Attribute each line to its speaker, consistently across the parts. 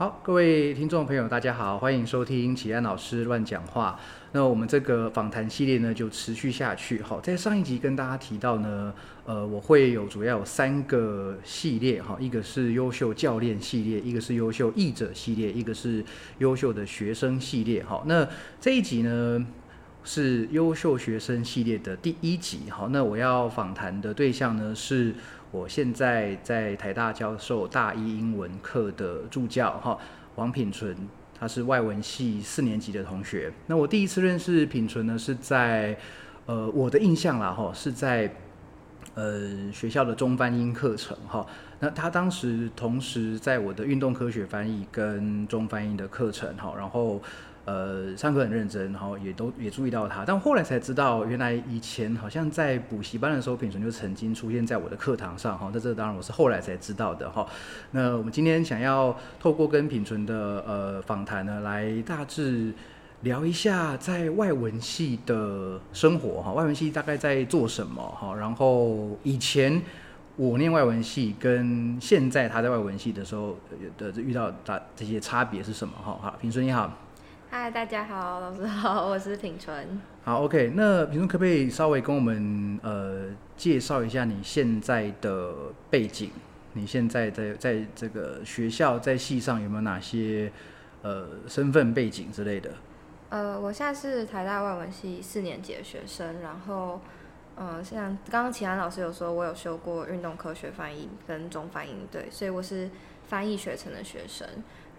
Speaker 1: 好，各位听众朋友，大家好，欢迎收听启安老师乱讲话。那我们这个访谈系列呢，就持续下去。好，在上一集跟大家提到呢，呃，我会有主要有三个系列哈，一个是优秀教练系列，一个是优秀译者系列，一个是优秀的学生系列。好，那这一集呢是优秀学生系列的第一集。好，那我要访谈的对象呢是。我现在在台大教授大一英文课的助教哈，王品纯，他是外文系四年级的同学。那我第一次认识品纯呢，是在呃我的印象啦哈，是在呃学校的中翻英课程哈。那他当时同时在我的运动科学翻译跟中翻译的课程哈，然后。呃，上课很认真，然后也都也注意到他，但后来才知道，原来以前好像在补习班的时候，品纯就曾经出现在我的课堂上哈。那这当然我是后来才知道的哈。那我们今天想要透过跟品纯的呃访谈呢，来大致聊一下在外文系的生活哈。外文系大概在做什么哈？然后以前我念外文系跟现在他在外文系的时候的遇到大这些差别是什么哈？好，品纯你好。
Speaker 2: 嗨，大家好，老师好，我是品纯。
Speaker 1: 好，OK，那品纯可不可以稍微跟我们呃介绍一下你现在的背景？你现在在在这个学校在系上有没有哪些呃身份背景之类的？
Speaker 2: 呃，我现在是台大外文系四年级的学生，然后嗯，像刚刚齐安老师有说，我有修过运动科学翻译跟中翻译，对，所以我是翻译学程的学生。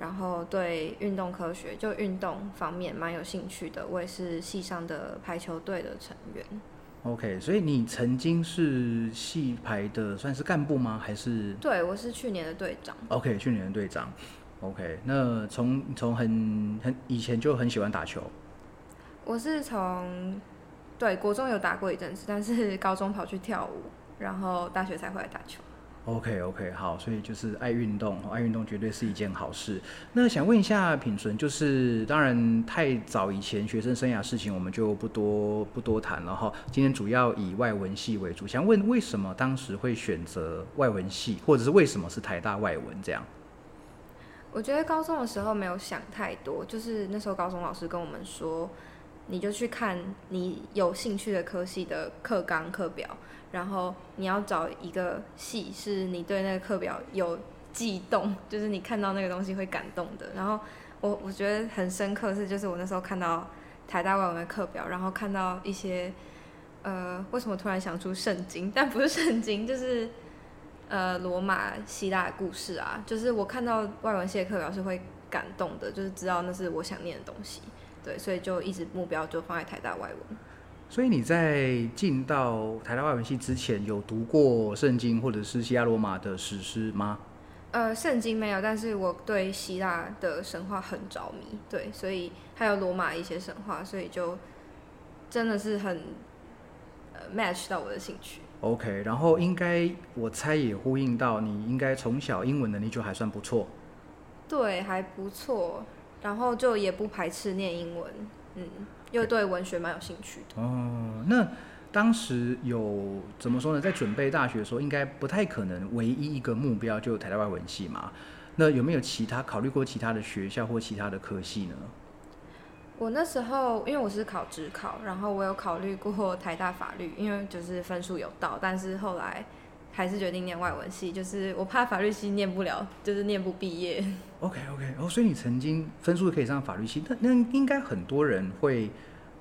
Speaker 2: 然后对运动科学就运动方面蛮有兴趣的，我也是系上的排球队的成员。
Speaker 1: OK，所以你曾经是系排的算是干部吗？还是？
Speaker 2: 对，我是去年的队长。
Speaker 1: OK，去年的队长。OK，那从从很很以前就很喜欢打球。
Speaker 2: 我是从对国中有打过一阵子，但是高中跑去跳舞，然后大学才回来打球。
Speaker 1: OK OK 好，所以就是爱运动，爱运动绝对是一件好事。那想问一下品纯，就是当然太早以前学生生涯事情我们就不多不多谈了哈。今天主要以外文系为主，想问为什么当时会选择外文系，或者是为什么是台大外文这样？
Speaker 2: 我觉得高中的时候没有想太多，就是那时候高中老师跟我们说，你就去看你有兴趣的科系的课纲课表。然后你要找一个戏，是你对那个课表有悸动，就是你看到那个东西会感动的。然后我我觉得很深刻是，就是我那时候看到台大外文的课表，然后看到一些呃，为什么突然想出圣经？但不是圣经，就是呃罗马希腊故事啊。就是我看到外文系的课表是会感动的，就是知道那是我想念的东西。对，所以就一直目标就放在台大外文。
Speaker 1: 所以你在进到台大外文系之前，有读过圣经或者是希腊罗马的史诗吗？
Speaker 2: 呃，圣经没有，但是我对希腊的神话很着迷，对，所以还有罗马一些神话，所以就真的是很呃 match 到我的兴趣。
Speaker 1: OK，然后应该我猜也呼应到你应该从小英文能力就还算不错。
Speaker 2: 对，还不错，然后就也不排斥念英文，嗯。又对文学蛮有兴趣的
Speaker 1: 哦。那当时有怎么说呢？在准备大学的时候，应该不太可能唯一一个目标就台大外文系嘛。那有没有其他考虑过其他的学校或其他的科系呢？
Speaker 2: 我那时候因为我是考职考，然后我有考虑过 台大法律，因为就是分数有到，但是后来。还是决定念外文系，就是我怕法律系念不了，就是念不毕业。
Speaker 1: OK OK，哦，所以你曾经分数可以上法律系，那那应该很多人会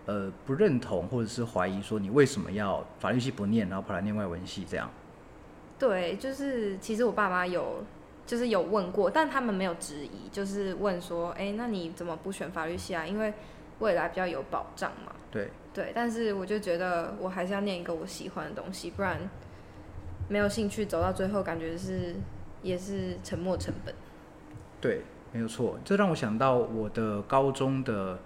Speaker 1: 呃不认同或者是怀疑说你为什么要法律系不念，然后跑来念外文系这样？
Speaker 2: 对，就是其实我爸妈有就是有问过，但他们没有质疑，就是问说，哎，那你怎么不选法律系啊？因为未来比较有保障嘛。
Speaker 1: 对
Speaker 2: 对，但是我就觉得我还是要念一个我喜欢的东西，不然。没有兴趣走到最后，感觉是也是沉没成本。
Speaker 1: 对，没有错。这让我想到我的高中的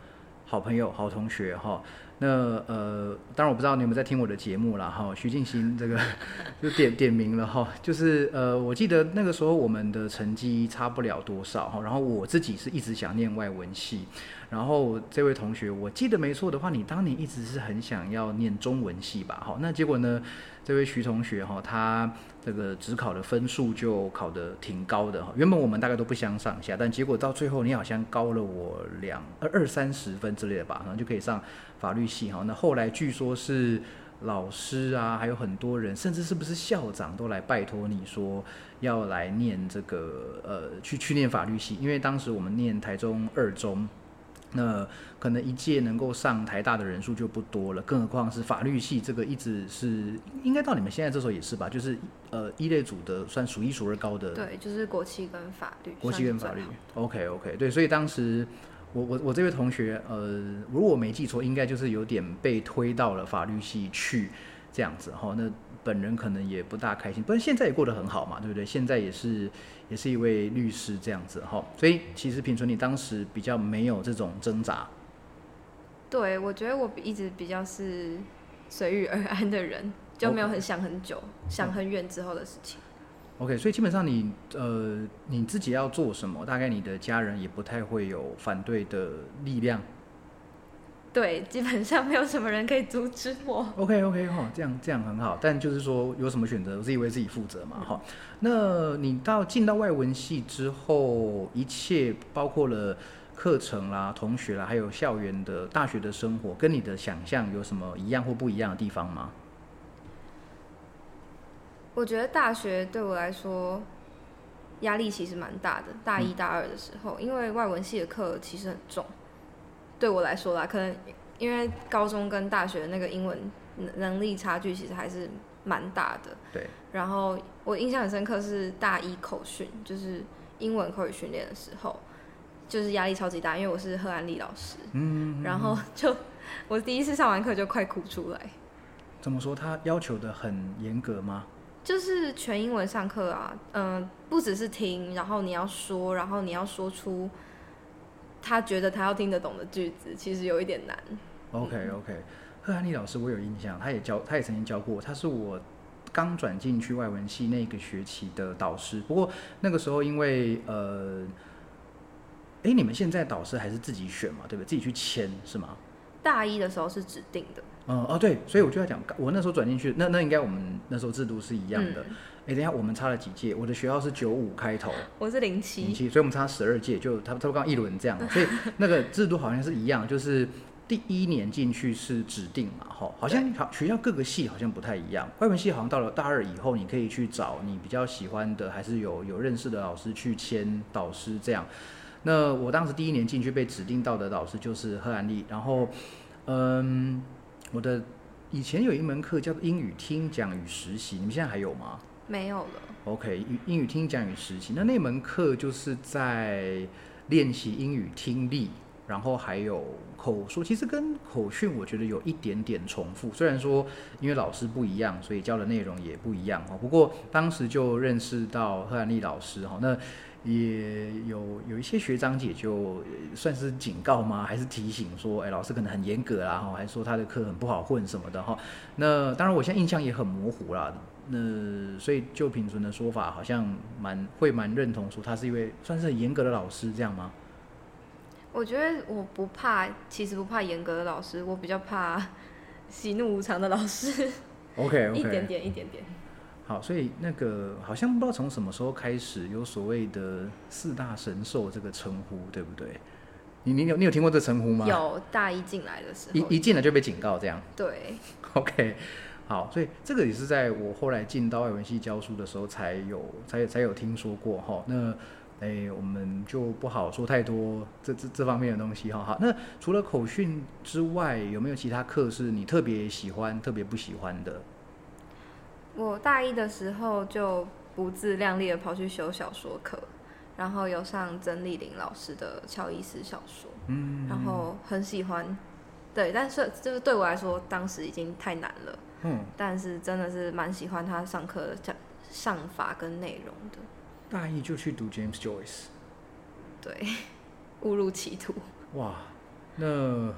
Speaker 1: 好朋友、好同学哈。那呃，当然我不知道你有没有在听我的节目啦，哈。徐静心这个 就点点名了哈，就是呃，我记得那个时候我们的成绩差不了多少哈。然后我自己是一直想念外文系，然后这位同学，我记得没错的话，你当年一直是很想要念中文系吧？哈，那结果呢，这位徐同学哈，他。这个职考的分数就考得挺高的哈，原本我们大概都不相上下，但结果到最后你好像高了我两二二三十分之类的吧，然后就可以上法律系哈。那后来据说是老师啊，还有很多人，甚至是不是校长都来拜托你说要来念这个呃去去念法律系，因为当时我们念台中二中。那可能一届能够上台大的人数就不多了，更何况是法律系这个一直是应该到你们现在这时候也是吧，就是呃一类组的算数一数二高的。
Speaker 2: 对，就是国企跟法律。
Speaker 1: 国企跟法律。OK OK，对，所以当时我我我这位同学呃，如果我没记错，应该就是有点被推到了法律系去这样子哈。那本人可能也不大开心，不过现在也过得很好嘛，对不对？现在也是。也是一位律师这样子哈，所以其实品纯你当时比较没有这种挣扎。
Speaker 2: 对，我觉得我一直比较是随遇而安的人，就没有很想很久、想很远之后的事情。
Speaker 1: OK，所以基本上你呃你自己要做什么，大概你的家人也不太会有反对的力量。
Speaker 2: 对，基本上没有什么人可以阻止我。
Speaker 1: OK OK 哈，这样这样很好。但就是说，有什么选择，自己为自己负责嘛哈。那你到进到外文系之后，一切包括了课程啦、同学啦，还有校园的大学的生活，跟你的想象有什么一样或不一样的地方吗？
Speaker 2: 我觉得大学对我来说压力其实蛮大的。大一、大二的时候，因为外文系的课其实很重。对我来说啦，可能因为高中跟大学的那个英文能力差距其实还是蛮大的。
Speaker 1: 对。
Speaker 2: 然后我印象很深刻是大一口训，就是英文口语训练的时候，就是压力超级大，因为我是贺安利老师。嗯。然后就我第一次上完课就快哭出来。
Speaker 1: 怎么说？他要求的很严格吗？
Speaker 2: 就是全英文上课啊，嗯，不只是听，然后你要说，然后你要说出。他觉得他要听得懂的句子，其实有一点难。
Speaker 1: OK OK，贺安利老师我有印象，他也教，他也曾经教过，他是我刚转进去外文系那个学期的导师。不过那个时候因为呃，哎，你们现在导师还是自己选嘛，对不对？自己去签是吗？
Speaker 2: 大一的时候是指定的。
Speaker 1: 嗯哦对，所以我就要讲，我那时候转进去，那那应该我们那时候制度是一样的。哎，等下，我们差了几届？我的学校是九五开头，
Speaker 2: 我是零七，
Speaker 1: 零七，所以我们差十二届，就他他刚一轮这样，所以那个制度好像是一样，就是第一年进去是指定嘛，哈，好像好学校各个系好像不太一样，外文系好像到了大二以后，你可以去找你比较喜欢的，还是有有认识的老师去签导师这样。那我当时第一年进去被指定到的导师就是贺安利，然后嗯，我的以前有一门课叫做英语听讲与实习，你们现在还有吗？
Speaker 2: 没有了。
Speaker 1: OK，英英语听讲与实习，那那门课就是在练习英语听力，然后还有口说，其实跟口训我觉得有一点点重复。虽然说因为老师不一样，所以教的内容也不一样哈。不过当时就认识到贺安丽老师哈，那也有有一些学长姐就算是警告吗？还是提醒说，哎，老师可能很严格啦哈，还说他的课很不好混什么的哈。那当然，我现在印象也很模糊啦。那所以就品纯的说法，好像蛮会蛮认同，说他是一位算是很严格的老师，这样吗？
Speaker 2: 我觉得我不怕，其实不怕严格的老师，我比较怕 喜怒无常的老师。
Speaker 1: OK OK，
Speaker 2: 一点点一点点。
Speaker 1: 好，所以那个好像不知道从什么时候开始有所谓的四大神兽这个称呼，对不对？你你有你有听过这称呼吗？
Speaker 2: 有，大一进来的时候，
Speaker 1: 一一进来就被警告这样。
Speaker 2: 对。
Speaker 1: OK。好，所以这个也是在我后来进到外文系教书的时候才有才才有听说过哈。那哎，我们就不好说太多这这这方面的东西哈。好，那除了口训之外，有没有其他课是你特别喜欢、特别不喜欢的？
Speaker 2: 我大一的时候就不自量力的跑去修小说课，然后有上曾丽玲老师的乔伊斯小说，嗯，然后很喜欢，对，但是就是对我来说，当时已经太难了。嗯，但是真的是蛮喜欢他上课的讲上法跟内容的。
Speaker 1: 大一就去读 James Joyce，
Speaker 2: 对，误入歧途。
Speaker 1: 哇，那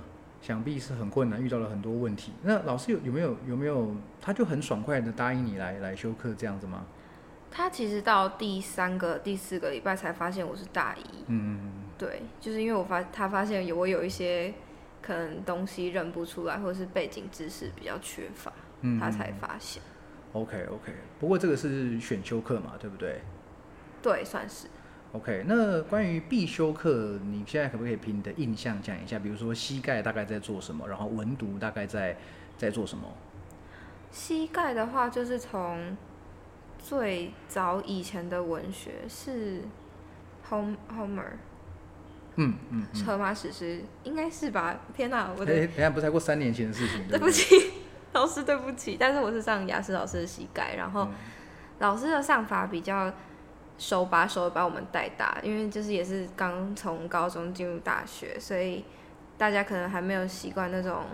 Speaker 1: 想必是很困难，遇到了很多问题。那老师有有没有有没有，他就很爽快的答应你来来修课这样子吗？
Speaker 2: 他其实到第三个、第四个礼拜才发现我是大一，
Speaker 1: 嗯，
Speaker 2: 对，就是因为我发他发现有我有一些可能东西认不出来，或者是背景知识比较缺乏，
Speaker 1: 嗯
Speaker 2: 他才发现。
Speaker 1: OK OK，不过这个是选修课嘛，对不对
Speaker 2: 对，算是。
Speaker 1: ？OK，那关于必修课，你现在可不可以凭你的印象讲一下？比如说膝盖大概在做什么，然后文读大概在在做什么？
Speaker 2: 膝盖的话，就是从最早以前的文学是 Hom Homer
Speaker 1: 嗯嗯嗯。
Speaker 2: 荷马史诗，应该是吧？天哪，我的、
Speaker 1: 哎，等下不才过三年前的事情，
Speaker 2: 对不起，老师对不起。但是我是上雅思老师的膝盖，然后
Speaker 1: 嗯
Speaker 2: 老师的上法比较手把手把我们带大，因为就是也是刚从高中进入大学，所以大家可能还没有习惯那种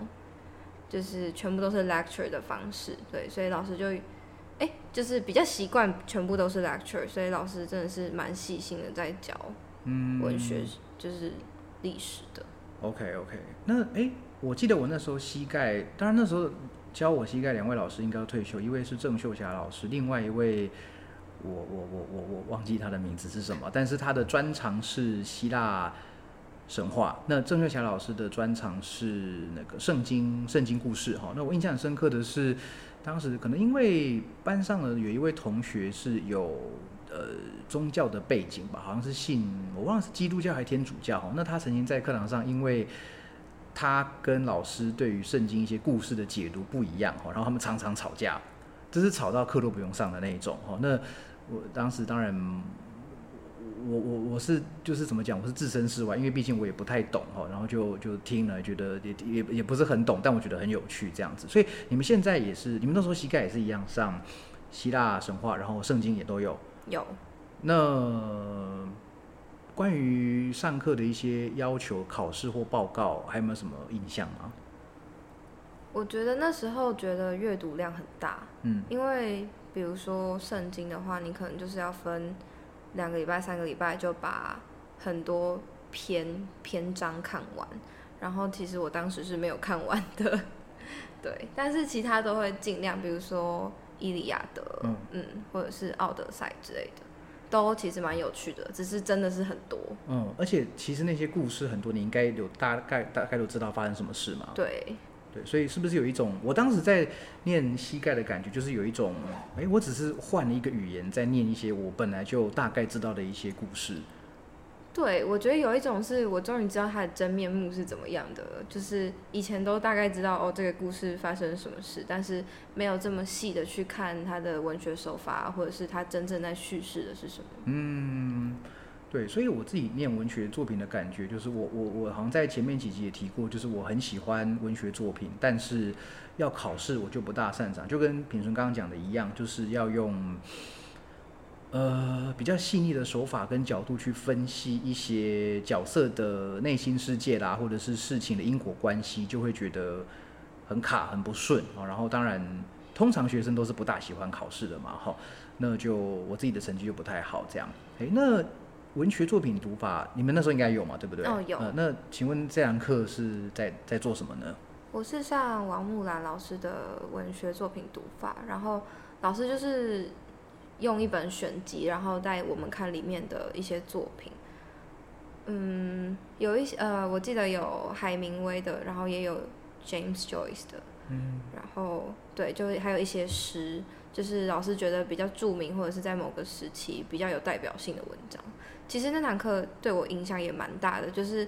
Speaker 2: 就是全部都是 lecture 的方式，对，所以老师就哎、就是比较习惯全部都是 lecture，所以老师真的是蛮细心的在教
Speaker 1: 嗯
Speaker 2: 文学，就是历史的。
Speaker 1: OK OK，那哎，我记得我那时候膝盖，当然那时候教我膝盖两位老师应该都退休，一位是郑秀霞老师，另外一位我我我我我忘记他的名字是什么，但是他的专长是希腊神话。那郑秀霞老师的专长是那个圣经圣经故事哈。那我印象很深刻的是，当时可能因为班上呢有一位同学是有呃宗教的背景吧，好像是信我忘了是基督教还是天主教哈。那他曾经在课堂上因为他跟老师对于圣经一些故事的解读不一样哈，然后他们常常吵架，就是吵到课都不用上的那一种哈。那我当时当然，我我我是就是怎么讲，我是置身事外，因为毕竟我也不太懂哈，然后就就听了，觉得也也也不是很懂，但我觉得很有趣这样子。所以你们现在也是，你们那时候膝盖也是一样上希腊神话，然后圣经也都有。
Speaker 2: 有，
Speaker 1: 那关于上课的一些要求、考试或报告，还有没有什么印象吗？
Speaker 2: 我觉得那时候觉得阅读量很大，
Speaker 1: 嗯
Speaker 2: 因为比如说圣经的话，你可能就是要分两个礼拜、三个礼拜就把很多篇篇章看完。然后其实我当时是没有看完的，对，但是其他都会尽量，比如说《伊利亚德》
Speaker 1: 嗯
Speaker 2: 嗯，或者是《奥德赛》之类的，都其实蛮有趣的，只是真的是很多。
Speaker 1: 嗯，而且其实那些故事很多，你应该有大概大概都知道发生什么事嘛。
Speaker 2: 对，
Speaker 1: 对，所以是不是有一种，我当时在念膝盖的感觉，就是有一种，哎，我只是换了一个语言在念一些我本来就大概知道的一些故事。
Speaker 2: 对，我觉得有一种是我终于知道他的真面目是怎么样的了，就是以前都大概知道哦这个故事发生什么事，但是没有这么细的去看他的文学手法，或者是他真正在叙事的是什么。
Speaker 1: 嗯，对，所以我自己念文学作品的感觉，就是我我我好像在前面几集也提过，就是我很喜欢文学作品，但是要考试我就不大擅长，就跟品顺刚刚讲的一样，就是要用呃比较细腻的手法跟角度去分析一些角色的内心世界啦，或者是事情的因果关系，就会觉得很卡很不顺哦。然后当然，通常学生都是不大喜欢考试的嘛，哈。那就我自己的成绩就不太好，这样。诶，那文学作品读法，你们那时候应该有嘛，对不对？
Speaker 2: 哦有
Speaker 1: 呃，那请问这堂课是在在做什么呢？
Speaker 2: 我是上王木兰老师的文学作品读法，然后老师就是用一本选集，然后带我们看里面的一些作品。嗯，有一些呃，我记得有海明威的，然后也有 James Joyce 的，
Speaker 1: 嗯，
Speaker 2: 然后对，就还有一些诗，就是老师觉得比较著名或者是在某个时期比较有代表性的文章。其实那堂课对我影响也蛮大的，就是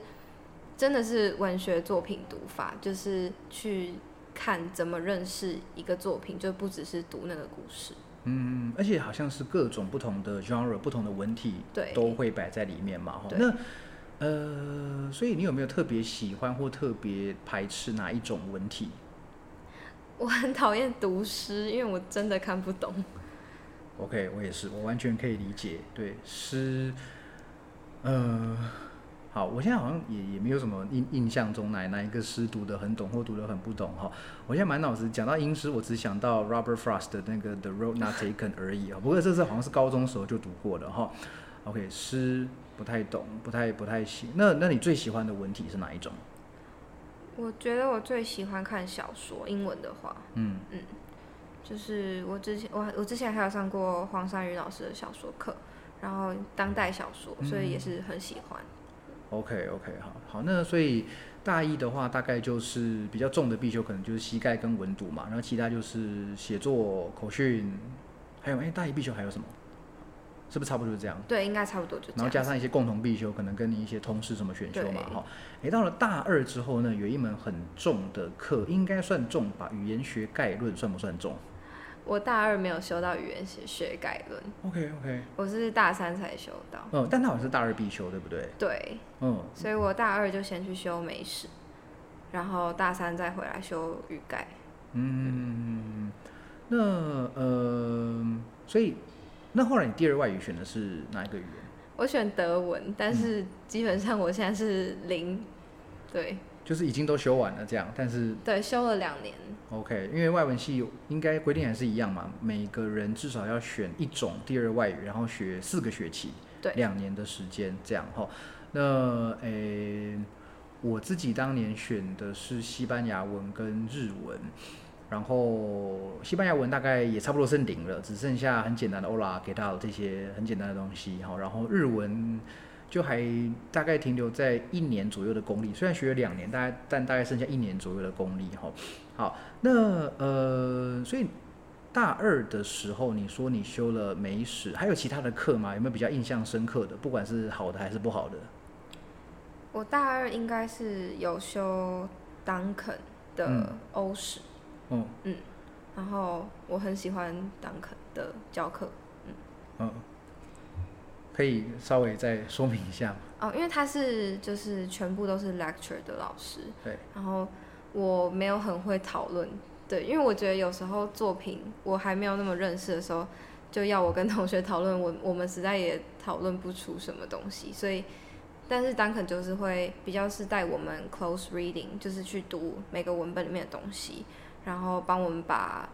Speaker 2: 真的是文学作品读法，就是去看怎么认识一个作品，就不只是读那个故事。
Speaker 1: 嗯，而且好像是各种不同的 genre、不同的文体
Speaker 2: 对
Speaker 1: 都会摆在里面嘛。那呃，所以你有没有特别喜欢或特别排斥哪一种文体？
Speaker 2: 我很讨厌读诗，因为我真的看不懂。
Speaker 1: OK，我也是，我完全可以理解。对诗，呃，好，我现在好像也也没有什么印印象中哪哪一个诗读得很懂或读得很不懂哈。我现在满脑子讲到英诗，我只想到 Robert Frost 的那个 The Road Not Taken 而已啊。不过这是好像是高中时候就读过的哈。OK，诗不太懂，不太不太行。那那你最喜欢的文体是哪一种？
Speaker 2: 我觉得我最喜欢看小说，英文的话，
Speaker 1: 嗯
Speaker 2: 就是我之前我我之前还有上过黄山宇老师的小说课，然后当代小说，所以也是很喜欢。
Speaker 1: OK OK，好好，那所以大一的话，大概就是比较重的必修，可能就是膝盖跟文读嘛，然后其他就是写作、口训，还有哎、大一必修还有什么？是不是差不多就是这样？
Speaker 2: 对，应该差不多就这样。
Speaker 1: 然后加上一些共同必修，可能跟你一些通识什么选修嘛，
Speaker 2: 对
Speaker 1: 哈。诶，到了大二之后呢，有一门很重的课，应该算重吧？语言学概论算不算重
Speaker 2: 我大二没有修到语言学学概论
Speaker 1: ，？OK OK，
Speaker 2: 我是大三才修到。
Speaker 1: 嗯，但它好像是大二必修，对不对？
Speaker 2: 对，
Speaker 1: 嗯，
Speaker 2: 所以我大二就先去修美史，然后大三再回来修语概。
Speaker 1: 嗯，那呃，所以那后来你第二外语选的是哪一个语言？
Speaker 2: 我选德文，但是基本上我现在是零，对
Speaker 1: 就是已经都修完了这样，但是
Speaker 2: 对，修了两年。
Speaker 1: OK，因为外文系应该规定还是一样嘛，每个人至少要选一种第二外语，然后学四个学期，
Speaker 2: 对
Speaker 1: 两年的时间这样哈。那诶、我自己当年选的是西班牙文跟日文，然后西班牙文大概也差不多是零了，只剩下很简单的欧拉给到这些很简单的东西哈。然后日文就还大概停留在一年左右的功力，虽然学了两年，大概但大概剩下一年左右的功力哈。好，那呃，所以大二的时候，你说你修了美史，还有其他的课吗？有没有比较印象深刻的？不管是好的还是不好的？
Speaker 2: 我大二应该是有修当肯的
Speaker 1: 嗯
Speaker 2: 欧史，
Speaker 1: 嗯嗯
Speaker 2: 然后我很喜欢当肯的教课
Speaker 1: 嗯嗯，可以稍微再说明一下吗？
Speaker 2: 哦，因为他是就是全部都是 lecture 的老师，
Speaker 1: 对，
Speaker 2: 然后我没有很会讨论，对，因为我觉得有时候作品我还没有那么认识的时候，就要我跟同学讨论，我我们实在也讨论不出什么东西，所以，但是 Duncan 就是会比较是带我们 close reading，就是去读每个文本里面的东西，然后帮我们把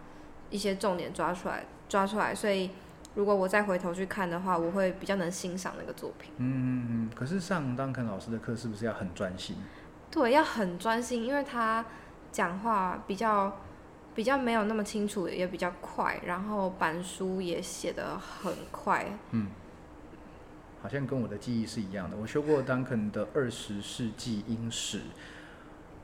Speaker 2: 一些重点抓出来，抓出来，所以如果我再回头去看的话，我会比较能欣赏那个作品。
Speaker 1: 嗯，可是上当肯老师的课是不是要很专心？
Speaker 2: 对，要很专心，因为他讲话比较比较没有那么清楚，也比较快，然后板书也写得很快。
Speaker 1: 嗯，好像跟我的记忆是一样的。我修过 Duncan 的二十世纪英史，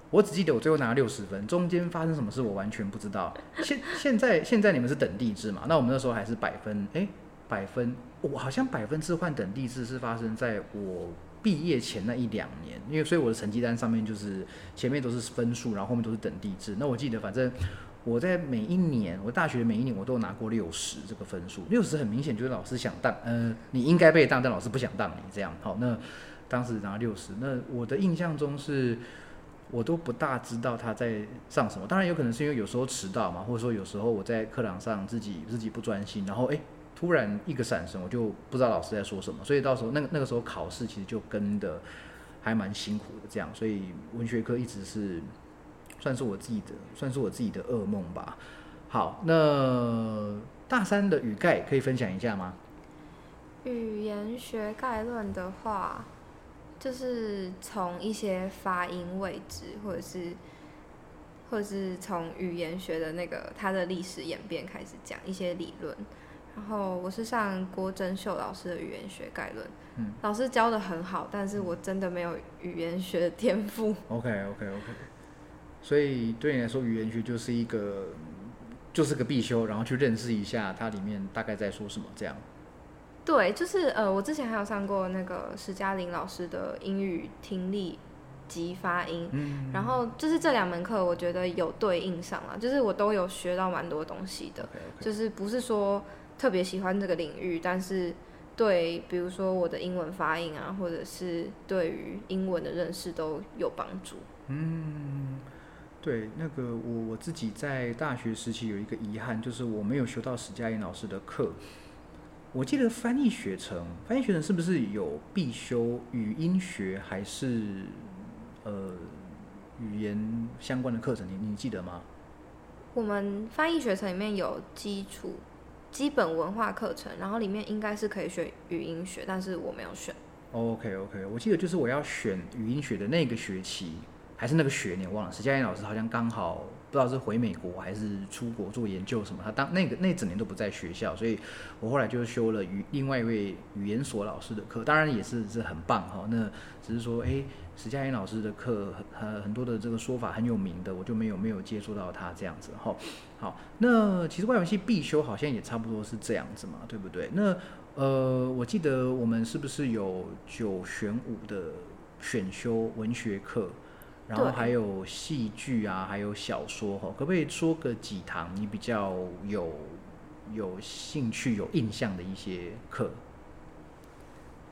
Speaker 1: 我只记得我最后拿六十分，中间发生什么事我完全不知道。现现在现在你们是等地制嘛？那我们那时候还是百分，诶，百分，我好像百分制换等地制是发生在我毕业前那一两年，因为所以我的成绩单上面就是前面都是分数，然后后面都是等地制。那我记得反正。我在每一年，我大学每一年我都拿过六十这个分数，六十很明显就是老师想当，呃，你应该被当，但老师不想当你这样。好，那当时拿六十，那我的印象中是，我都不大知道他在上什么。当然有可能是因为有时候迟到嘛，或者说有时候我在课堂上自己自己不专心，然后诶突然一个闪神，我就不知道老师在说什么，所以到时候那个那个时候考试其实就跟的还蛮辛苦的这样，所以文学科一直是。算是我自己的，算是我自己的噩梦吧。好，那大三的语概可以分享一下吗？
Speaker 2: 语言学概论的话，就是从一些发音位置，或者是或者是从语言学的那个它的历史演变开始讲一些理论。然后我是上郭真秀老师的语言学概论，
Speaker 1: 嗯
Speaker 2: 老师教的很好，但是我真的没有语言学的 天赋。
Speaker 1: OK OK OK，所以对你来说，语言学就是一个就是个必修，然后去认识一下它里面大概在说什么这样。
Speaker 2: 对，就是呃，我之前还有上过那个史嘉玲老师的英语听力及发音，
Speaker 1: 嗯，
Speaker 2: 然后就是这两门课，我觉得有对应上了，就是我都有学到蛮多东西的就是不是说特别喜欢这个领域，但是对，比如说我的英文发音啊，或者是对于英文的认识都有帮助。
Speaker 1: 嗯，对，那个我我自己在大学时期有一个遗憾，就是我没有学到史嘉玲老师的课。我记得翻译学程，翻译学程是不是有必修语音学还是呃语言相关的课程？你你记得吗？
Speaker 2: 我们翻译学程里面有基础基本文化课程，然后里面应该是可以选语音学，但是我没有选。
Speaker 1: OK OK，我记得就是我要选语音学的那个学期，还是那个学年忘了，史嘉燕老师好像刚好不知道是回美国还是出国做研究什么，他当那个那整年都不在学校，所以我后来就修了语另外一位语言所老师的课，当然也是是很棒哈。那只是说，哎，史嘉燕老师的课很很多的这个说法很有名的，我就没有没有接触到他这样子哈。好，那其实外文系必修好像也差不多是这样子嘛，对不对？那呃，我记得我们是不是有九选五的选修文学课？然后还有戏剧啊，还有小说哈，可不可以说个几堂你比较有有兴趣、有印象的一些课？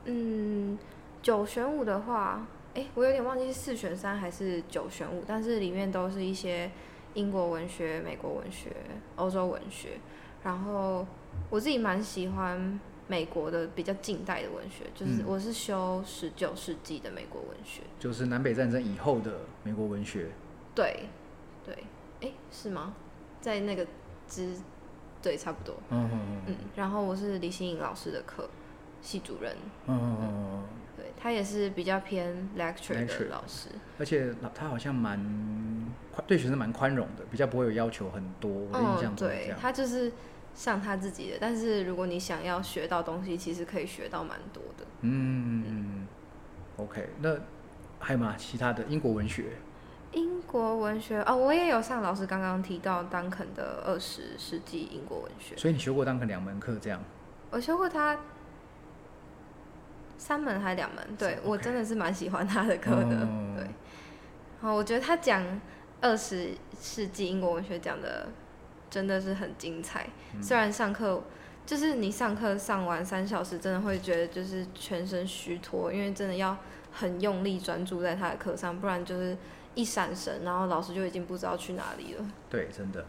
Speaker 2: 嗯，九选五的话，哎，我有点忘记是四选三还是九选五，但是里面都是一些英国文学、美国文学、欧洲文学，然后我自己蛮喜欢。美国的比较近代的文学，就是我是修十九世纪的美国文学，
Speaker 1: 就是南北战争以后的美国文学。
Speaker 2: 对，对，哎，是吗？在那个之，对，差不多。嗯嗯嗯。嗯，然后我是李新颖老师的课，系主任。嗯嗯嗯。对他也是比较偏 lecture 的老师，
Speaker 1: 而且他好像蛮对学生蛮宽容的，比较不会有要求很多。我印象中
Speaker 2: 对他就是。像他自己的，但是如果你想要学到东西，其实可以学到蛮多的。
Speaker 1: 嗯，OK，那还有吗？其他的英国文学？
Speaker 2: 英国文学哦，我也有上老师刚刚提到丹肯的二十世纪英国文学。
Speaker 1: 所以你修过丹肯两门课这样？
Speaker 2: 我修过他三门还是两门？对我真的是蛮喜欢他的课的。对，好，我觉得他讲二十世纪英国文学讲的。真的是很精彩，虽然上课就是你上课上完三小时，真的会觉得就是全身虚脱，因为真的要很用力专注在他的课上，不然就是一闪神，然后老师就已经不知道去哪里了。
Speaker 1: 对，真的，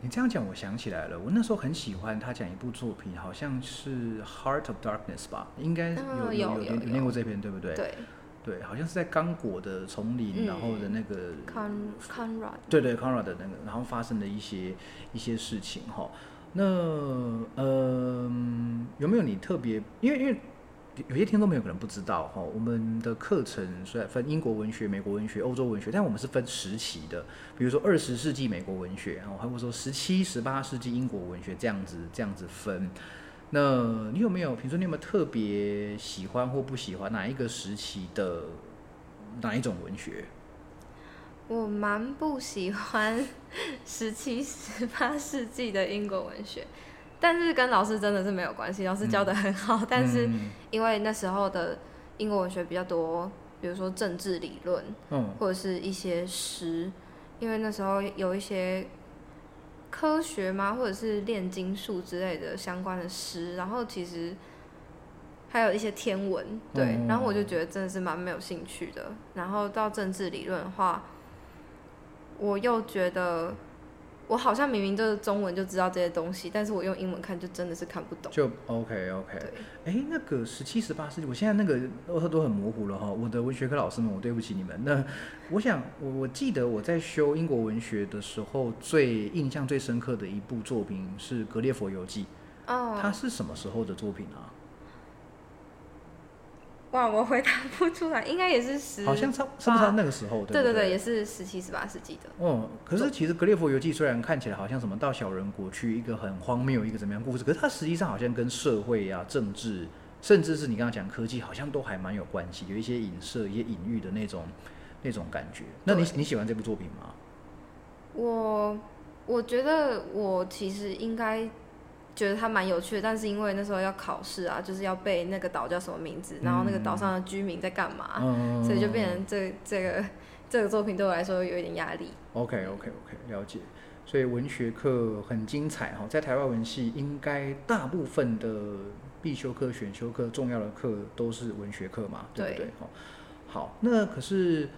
Speaker 1: 你这样讲，我想起来了，我那时候很喜欢他讲一部作品，好像是《Heart of Darkness》吧，应该有有有念过这篇，对不对？
Speaker 2: 对。
Speaker 1: 对，好像是在刚果的丛林，然后的那个
Speaker 2: 康康拉，
Speaker 1: 对对康拉的那个，然后发生的一些一些事情哈。那呃，有没有你特别？因为因为有些听众朋友可能不知道哈，我们的课程虽然分英国文学、美国文学、欧洲文学，但我们是分时期的。比如说二十世纪美国文学，然后还会说十七、十八世纪英国文学这样子这样子分。那你有没有，比如说你有没有特别喜欢或不喜欢哪一个时期的哪一种文学？
Speaker 2: 我蛮不喜欢十七、十八世纪的英国文学，但是跟老师真的是没有关系，老师教的很好，但是因为那时候的英国文学比较多，比如说政治理论，嗯，或者是一些诗，因为那时候有一些。科学吗？或者是炼金术之类的相关的诗，然后其实还有一些天文，对，然后我就觉得真的是蛮没有兴趣的。然后到政治理论的话，我又觉得。我好像明明就是中文就知道这些东西，但是我用英文看就真的是看不懂。
Speaker 1: 就 OK OK。对。哎，那个十七、十八世纪，我现在那个都都很模糊了哈。我的文学科老师们，我对不起你们。那我想，我我记得我在修英国文学的时候，最印象最深刻的一部作品是《格列佛游记》。哦。它是什么时候的作品啊？
Speaker 2: 哇，我回答不出来，应该也是十，
Speaker 1: 好像差是不是那个时候的？对
Speaker 2: 对对，也是十七、十八世纪的。
Speaker 1: 哦，可是其实《格列佛游记》虽然看起来好像什么到小人国去一个很荒谬一个怎么样故事，可是它实际上好像跟社会啊、政治，甚至是你刚刚讲科技，好像都还蛮有关系，有一些影射、一些隐喻的那种那种感觉。那你你喜欢这部作品吗？
Speaker 2: 我我觉得我其实应该。觉得它蛮有趣的，但是因为那时候要考试啊，就是要背那个岛叫什么名字，然后那个岛上的居民在干嘛，所以就变成这这个这个作品对我来说有一点压力。
Speaker 1: OK OK OK，了解。所以文学课很精彩哈，在台湾文系应该大部分的必修课、选修课、重要的课都是文学课嘛，对不对？好，好，那可是。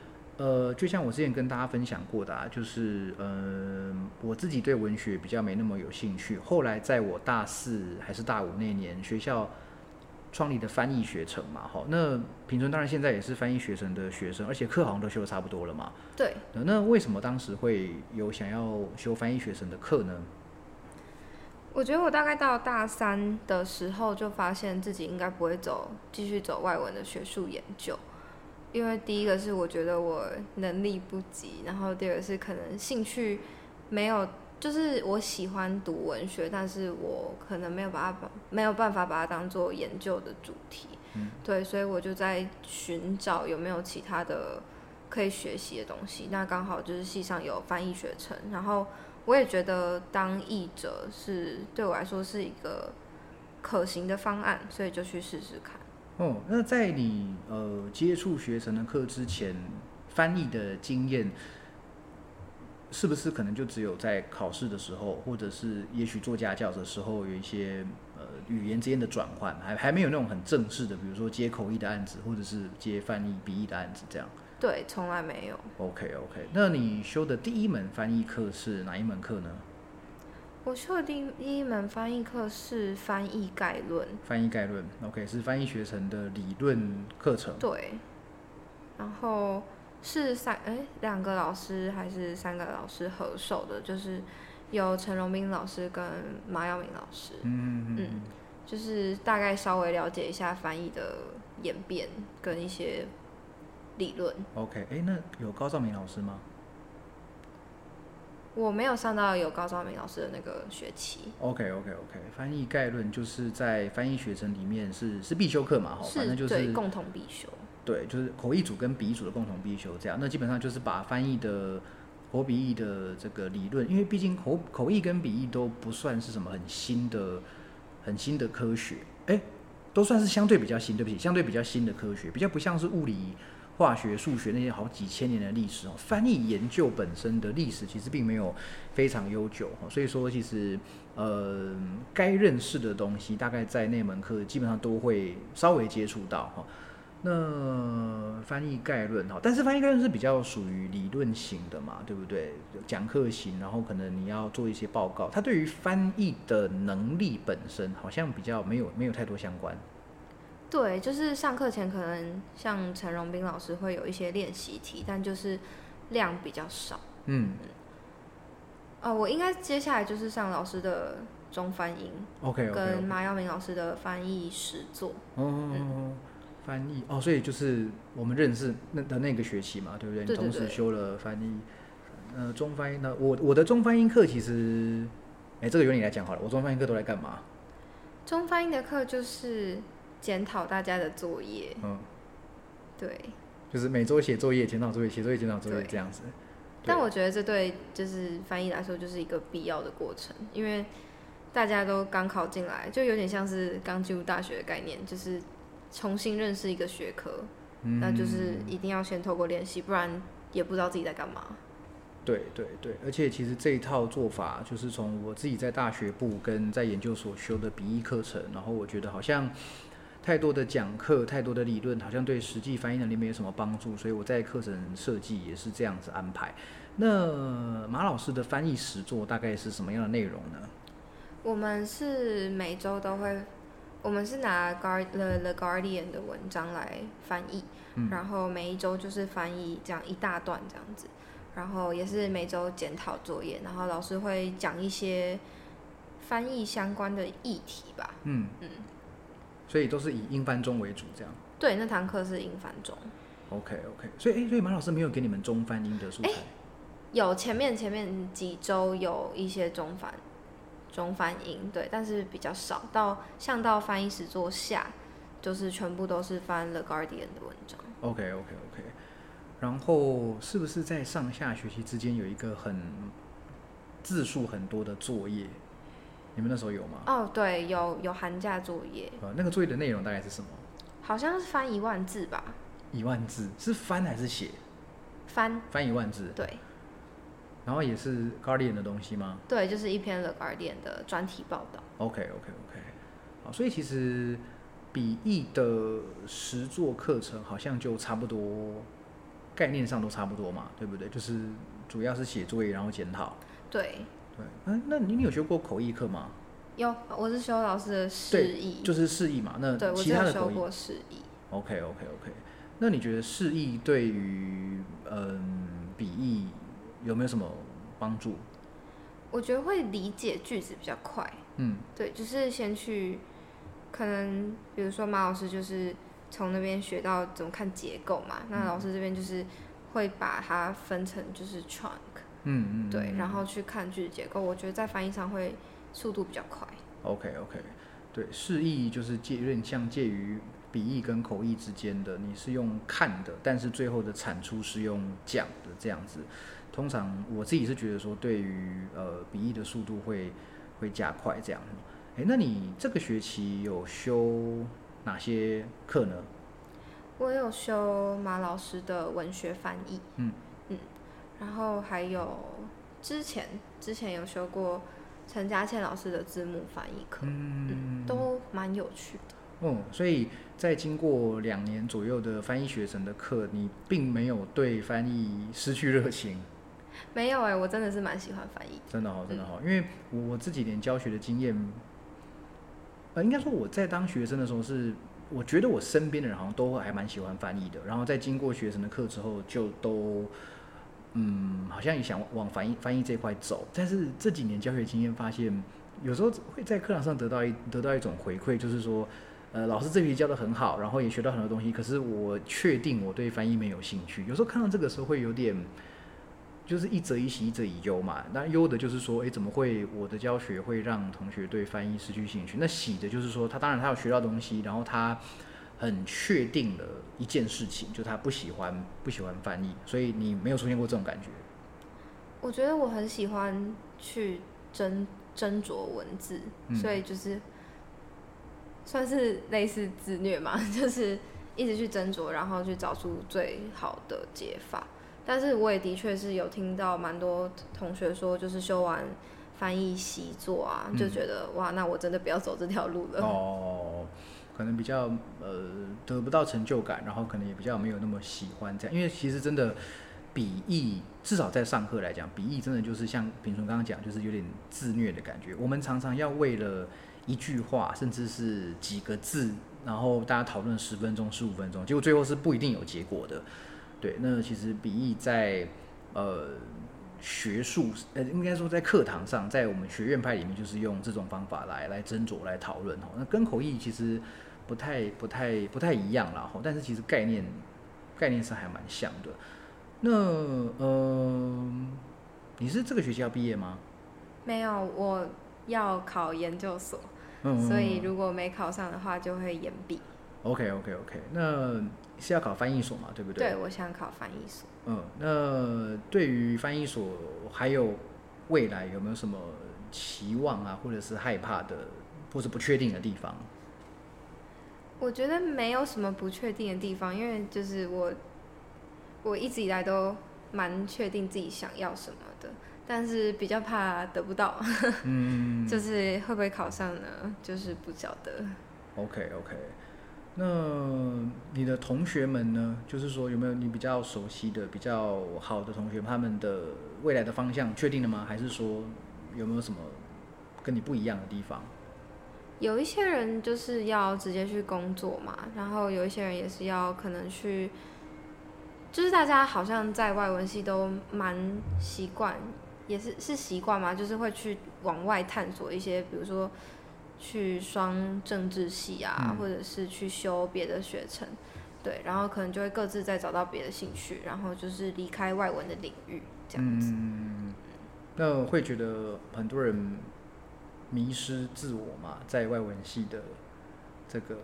Speaker 1: 呃，就像我之前跟大家分享过的，啊，就是，嗯，我自己对文学比较没那么有兴趣。后来在我大四还是大五那年，学校创立的翻译学程嘛，好，那平春当然现在也是翻译学程的学生，而且课好像都修的差不多了嘛。
Speaker 2: 对。
Speaker 1: 那为什么当时会有想要修翻译学程的课呢？
Speaker 2: 我觉得我大概到大三的时候就发现自己应该不会走继续走外文的学术研究。因为第一个是我觉得我能力不及，然后第二个是可能兴趣没有，就是我喜欢读文学，但是我可能没有把它把没有办法把它当做研究的主题。
Speaker 1: 嗯
Speaker 2: 对，所以我就在寻找有没有其他的可以学习的东西。那刚好就是系上有翻译学程，然后我也觉得当译者是对我来说是一个可行的方案，所以就去试试看。
Speaker 1: 哦，那在你呃接触学程的课之前，翻译的经验是不是可能就只有在考试的时候，或者是也许做家教的时候有一些呃语言之间的转换，还还没有那种很正式的，比如说接口译的案子，或者是接翻译笔译的案子这样。
Speaker 2: 对，从来没有。
Speaker 1: OK OK，那你修的第一门翻译课是哪一门课呢？
Speaker 2: 我修的第一门翻译课是翻译概论，
Speaker 1: 翻译概论，OK，是翻译学程的理论课程。
Speaker 2: 对，然后是三哎两个老师还是三个老师合授的，就是有陈荣斌老师跟马耀明老师，
Speaker 1: 嗯嗯
Speaker 2: 嗯就是大概稍微了解一下翻译的演变跟一些理论。
Speaker 1: ，OK，哎，那有高兆明老师吗？
Speaker 2: 我没有上到有高兆明老师的那个学期
Speaker 1: ，OK OK OK，翻译概论就是在翻译学程里面是是必修课嘛，哈，反正就是
Speaker 2: 对共同必修。
Speaker 1: 对，就是口译组跟笔译组的共同必修这样。那基本上就是把翻译的口笔译的这个理论，因为毕竟口口译跟笔译都不算是什么很新的很新的科学，哎，都算是相对比较新，对不起，相对比较新的科学，比较不像是物理。化学、数学那些好几千年的历史哦，翻译研究本身的历史其实并没有非常悠久哦，所以说其实呃该认识的东西，大概在那门课基本上都会稍微接触到哈。那翻译概论哈，但是翻译概论是比较属于理论型的嘛，对不对？讲课型，然后可能你要做一些报告，它对于翻译的能力本身好像比较没有没有太多相关。
Speaker 2: 对，就是上课前可能像陈荣斌老师会有一些练习题，但就是量比较少。
Speaker 1: 嗯
Speaker 2: 哦，我应该接下来就是上老师的中翻英
Speaker 1: ，，OK
Speaker 2: 跟马耀明老师的翻译实作。
Speaker 1: 哦，翻译哦，所以就是我们认识那的那个学期嘛，对不对？
Speaker 2: 对对对
Speaker 1: 你同时修了翻译，呃，中翻译。呢我我的中翻译课其实，哎，这个由你来讲好了。我中翻译课都来干嘛？
Speaker 2: 中翻英的课就是检讨大家的作业，
Speaker 1: 嗯，
Speaker 2: 对。
Speaker 1: 就是每周写作业、检讨作业、写作业、检讨作业这样子。
Speaker 2: 但我觉得这对就是翻译来说就是一个必要的过程，因为大家都刚考进来，就有点像是刚进入大学的概念，就是重新认识一个学科，
Speaker 1: 嗯
Speaker 2: 那就是一定要先透过练习，不然也不知道自己在干嘛。
Speaker 1: 对对对，而且其实这一套做法，就是从我自己在大学部跟在研究所修的笔译课程，然后我觉得好像太多的讲课、太多的理论，好像对实际翻译能力没有什么帮助，所以我在课程设计也是这样子安排。那马老师的翻译实作大概是什么样的内容呢？
Speaker 2: 我们是每周都会，我们是拿 Guard the The Guardian 的文章来翻译，
Speaker 1: 嗯
Speaker 2: 然后每一周就是翻译这样一大段这样子，然后也是每周检讨作业，然后老师会讲一些翻译相关的议题吧。
Speaker 1: 嗯
Speaker 2: 嗯，
Speaker 1: 所以都是以英翻中为主，这样。
Speaker 2: 对，那堂课是英翻中
Speaker 1: ，OK OK，所以诶，所以马老师没有给你们中翻英的素材。
Speaker 2: 有前面前面几周有一些中翻中翻英，对，但是比较少。到像到翻译实作下，就是全部都是翻 The Guardian 的文章。
Speaker 1: OK OK OK，然后是不是在上下学期之间有一个很字数很多的作业？你们那时候有吗？
Speaker 2: 哦，对，有有寒假作业，
Speaker 1: 呃，那个作业的内容大概是什么？
Speaker 2: 好像是翻一万字吧，
Speaker 1: 一万字是翻还是写？
Speaker 2: 翻
Speaker 1: 翻一万字，
Speaker 2: 对
Speaker 1: 然后也是 Guardian 的东西吗
Speaker 2: 对，就是一篇 The Guardian 的专题报道。
Speaker 1: ？OK OK OK，好，所以其实笔译的实作课程好像就差不多，概念上都差不多嘛，对不对？就是主要是写作业，然后检讨。
Speaker 2: 对，
Speaker 1: 对，嗯、那你你有学过口译课吗？
Speaker 2: 有我是修老师的示意，
Speaker 1: 就是示意嘛。那
Speaker 2: 对我
Speaker 1: 其
Speaker 2: 只有修过示意。
Speaker 1: OK OK OK，那你觉得示意对于嗯笔译有没有什么帮助？
Speaker 2: 我觉得会理解句子比较快。
Speaker 1: 嗯
Speaker 2: 对，就是先去，可能比如说马老师就是从那边学到怎么看结构嘛。那老师这边就是会把它分成就是 trunk，
Speaker 1: 嗯嗯，
Speaker 2: 对，
Speaker 1: 嗯
Speaker 2: 然后去看句子结构。我觉得在翻译上会速度比较快。
Speaker 1: OK OK，对，释义就是介有点像介于笔译跟口译之间的，你是用看的，但是最后的产出是用讲的这样子。通常我自己是觉得说，对于呃笔译的速度会会加快这样。诶，那你这个学期有修哪些课呢？
Speaker 2: 我有修马老师的文学翻译，
Speaker 1: 嗯
Speaker 2: 嗯，然后还有之前之前有修过陈嘉倩老师的字幕翻译课，嗯，都蛮有趣的。
Speaker 1: 哦，所以在经过两年左右的翻译学程的课，你并没有对翻译失去热情。
Speaker 2: 没有哎、我真的是蛮喜欢翻译。
Speaker 1: 真的好，真的好，因为我自己连教学的经验，呃，应该说我在当学生的时候是，我觉得我身边的人好像都还蛮喜欢翻译的，然后在经过学生的课之后，就都，嗯，好像也想往翻译翻译这块走，但是这几年教学经验发现，有时候会在课堂上得到一得到一种回馈，就是说。呃，老师这学期教的很好，然后也学到很多东西，可是我确定我对翻译没有兴趣。有时候看到这个时候会有点，就是一则一喜，一则以忧嘛。那忧的就是说，诶，怎么会我的教学会让同学对翻译失去兴趣？那喜的就是说，他当然他有学到东西，然后他很确定的一件事情，就他不喜欢不喜欢翻译，所以你没有出现过这种感觉。
Speaker 2: 我觉得我很喜欢去斟斟酌文字，
Speaker 1: 嗯
Speaker 2: 所以就是算是类似自虐嘛，就是一直去斟酌，然后去找出最好的解法。但是我也的确是有听到蛮多同学说，就是修完翻译习作啊，
Speaker 1: 嗯
Speaker 2: 就觉得哇，那我真的不要走这条路了。
Speaker 1: 哦，可能比较呃得不到成就感，然后可能也比较没有那么喜欢这样，因为其实真的笔译，至少在上课来讲，笔译真的就是像平顺刚刚讲，就是有点自虐的感觉。我们常常要为了一句话，甚至是几个字，然后大家讨论十分钟、十五分钟，结果最后是不一定有结果的。对，那其实笔译在呃学术，呃，应该说在课堂上，在我们学院派里面，就是用这种方法来来斟酌、来讨论哦。那跟口译其实不太、不太、不太一样啦，吼，但是其实概念概念上还蛮像的。那呃，你是这个学期要毕业吗？
Speaker 2: 没有，我要考研究所，
Speaker 1: 嗯，
Speaker 2: 所以如果没考上的话，就会延毕。
Speaker 1: OK OK OK，那是要考翻译所嘛，对不对？
Speaker 2: 对，我想考翻译所。
Speaker 1: 嗯，那对于翻译所还有未来有没有什么期望啊，或者是害怕的，或是不确定的地方？
Speaker 2: 我觉得没有什么不确定的地方，因为就是我，我一直以来都蛮确定自己想要什么的，但是比较怕得不到，
Speaker 1: 嗯
Speaker 2: 就是会不会考上呢？就是不晓得。
Speaker 1: ，OK OK。那你的同学们呢？就是说有没有你比较熟悉的、比较好的同学，他们的未来的方向确定了吗？还是说有没有什么跟你不一样的地方？
Speaker 2: 有一些人就是要直接去工作嘛，然后有一些人也是要可能去，就是大家好像在外文系都蛮习惯，也是是习惯嘛，就是会去往外探索一些，比如说去双政治系啊，
Speaker 1: 嗯
Speaker 2: 或者是去修别的学程，对，然后可能就会各自再找到别的兴趣，然后就是离开外文的领域这样子。
Speaker 1: 嗯，那会觉得很多人迷失自我嘛，在外文系的这个，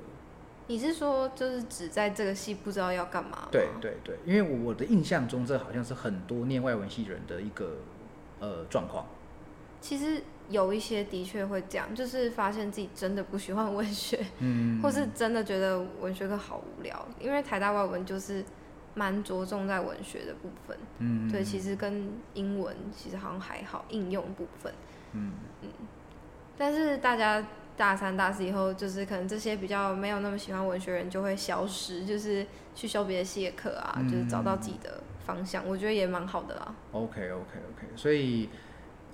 Speaker 2: 你是说就是只在这个系不知道要干嘛？
Speaker 1: 对对对，因为我我的印象中，这好像是很多念外文系人的一个呃状况。
Speaker 2: 其实有一些的确会这样，就是发现自己真的不喜欢文学，
Speaker 1: 嗯
Speaker 2: 或是真的觉得文学课好无聊。因为台大外文就是蛮着重在文学的部分，
Speaker 1: 嗯，
Speaker 2: 对，其实跟英文其实好像还好，应用部分。
Speaker 1: 嗯嗯
Speaker 2: 但是大家大三、大四以后，就是可能这些比较没有那么喜欢文学人就会消失，就是去修别的系的课啊，
Speaker 1: 嗯。
Speaker 2: 就是找到自己的方向，我觉得也蛮好的啦。
Speaker 1: OK OK OK，所以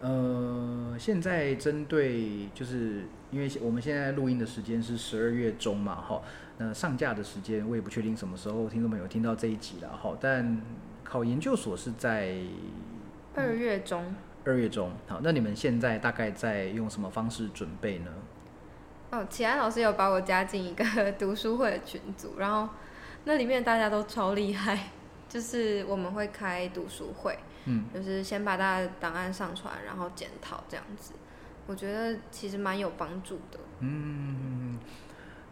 Speaker 1: 呃，现在针对就是因为我们现在录音的时间是十二月中嘛，哈，那上架的时间我也不确定什么时候听众朋友听到这一集了，哈，但考研究所是在
Speaker 2: 二月中，
Speaker 1: 二月中，好，那你们现在大概在用什么方式准备呢？
Speaker 2: 哦，启安老师有把我加进一个读书会的群组，然后那里面大家都超厉害，就是我们会开读书会，
Speaker 1: 嗯，
Speaker 2: 就是先把大家的档案上传，然后检讨这样子。我觉得其实蛮有帮助的。
Speaker 1: 嗯，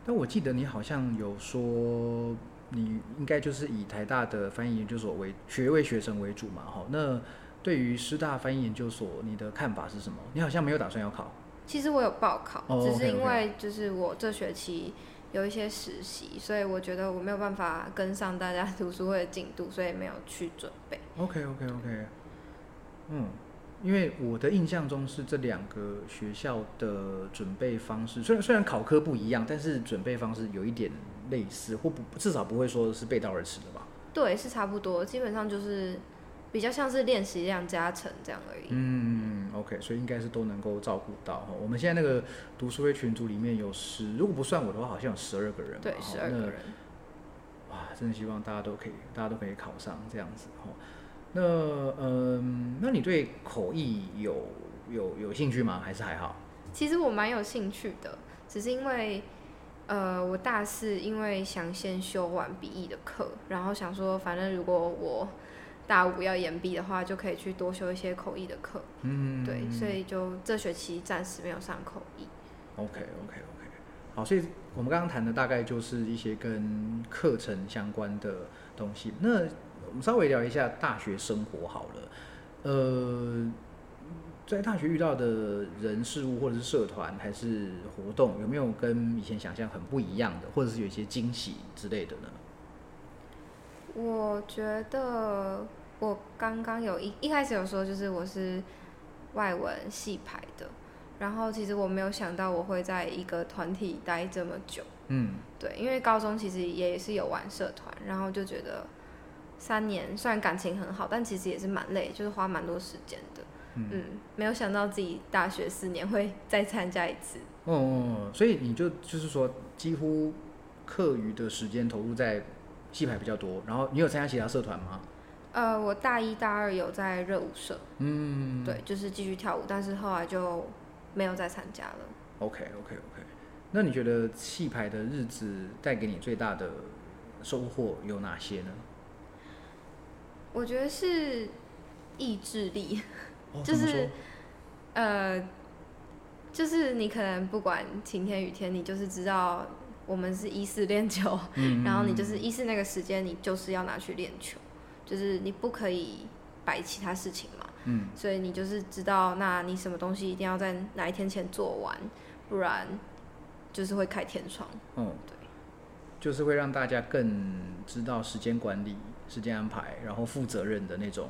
Speaker 1: 但我记得你好像有说，你应该就是以台大的翻译研究所为学位学生为主嘛，哈。那对于师大翻译研究所，你的看法是什么？你好像没有打算要考。
Speaker 2: 其实我有报考，
Speaker 1: 哦
Speaker 2: 只是因为就是我这学期有一些实习，所以我觉得我没有办法跟上大家 读书会的进度，所以没有去准备。
Speaker 1: OK OK OK，嗯，因为我的印象中是这两个学校的准备方式，虽然虽然考科不一样，但是准备方式有一点类似，或不至少不会说是背道而驰的吧。
Speaker 2: 对，是差不多，基本上就是比较像是练习量加成这样而已。
Speaker 1: 嗯，OK，所以应该是都能够照顾到哈。我们现在那个读书会群组里面有十，如果不算我的话，好像有十二个人嘛。
Speaker 2: 对，十二个。人。
Speaker 1: 哇，真的希望大家都可以，大家都可以考上这样子哈。那嗯，那你对口译有有有兴趣吗？还是还好？
Speaker 2: 其实我蛮有兴趣的，只是因为呃，我大四因为想先修完笔译的课，然后想说，反正如果我大五要延毕的话，就可以去多修一些口译的课。
Speaker 1: 嗯，
Speaker 2: 对，所以就这学期暂时没有上口译。
Speaker 1: OK OK OK，好，所以我们刚刚谈的大概就是一些跟课程相关的东西。那我们稍微聊一下大学生活好了。呃，在大学遇到的人事物或者是社团还是活动，有没有跟以前想象很不一样的，或者是有一些惊喜之类的呢？
Speaker 2: 我觉得我刚刚有一一开始有说，就是我是外文系排的，然后其实我没有想到我会在一个团体待这么久。
Speaker 1: 嗯
Speaker 2: 对，因为高中其实也是有玩社团，然后就觉得三年虽然感情很好，但其实也是蛮累，就是花蛮多时间的。
Speaker 1: 嗯
Speaker 2: 嗯，没有想到自己大学四年会 再参加一次。
Speaker 1: 哦哦，所以你就就是说，几乎课余的时间投入在戏排比较多，然后你有参加其他社团吗？
Speaker 2: 呃，我大一大二有在热舞社，
Speaker 1: 嗯，
Speaker 2: 对，就是继续跳舞，但是后来就没有再参加了。
Speaker 1: OK OK OK，那你觉得戏牌的日子带给你最大的收获有哪些呢？
Speaker 2: 我觉得是意志力，
Speaker 1: 哦、
Speaker 2: 就是呃，就是你可能不管晴天雨天，你就是知道我们是一四练球，
Speaker 1: 嗯
Speaker 2: 然后你就是一四那个时间，你就是要拿去练球，就是你不可以摆其他事情嘛，
Speaker 1: 嗯
Speaker 2: 所以你就是知道，那你什么东西一定要在哪一天前做完，不然就是会开天窗。
Speaker 1: 嗯，
Speaker 2: 对，
Speaker 1: 就是会让大家更知道时间管理、时间安排，然后负责任的那种。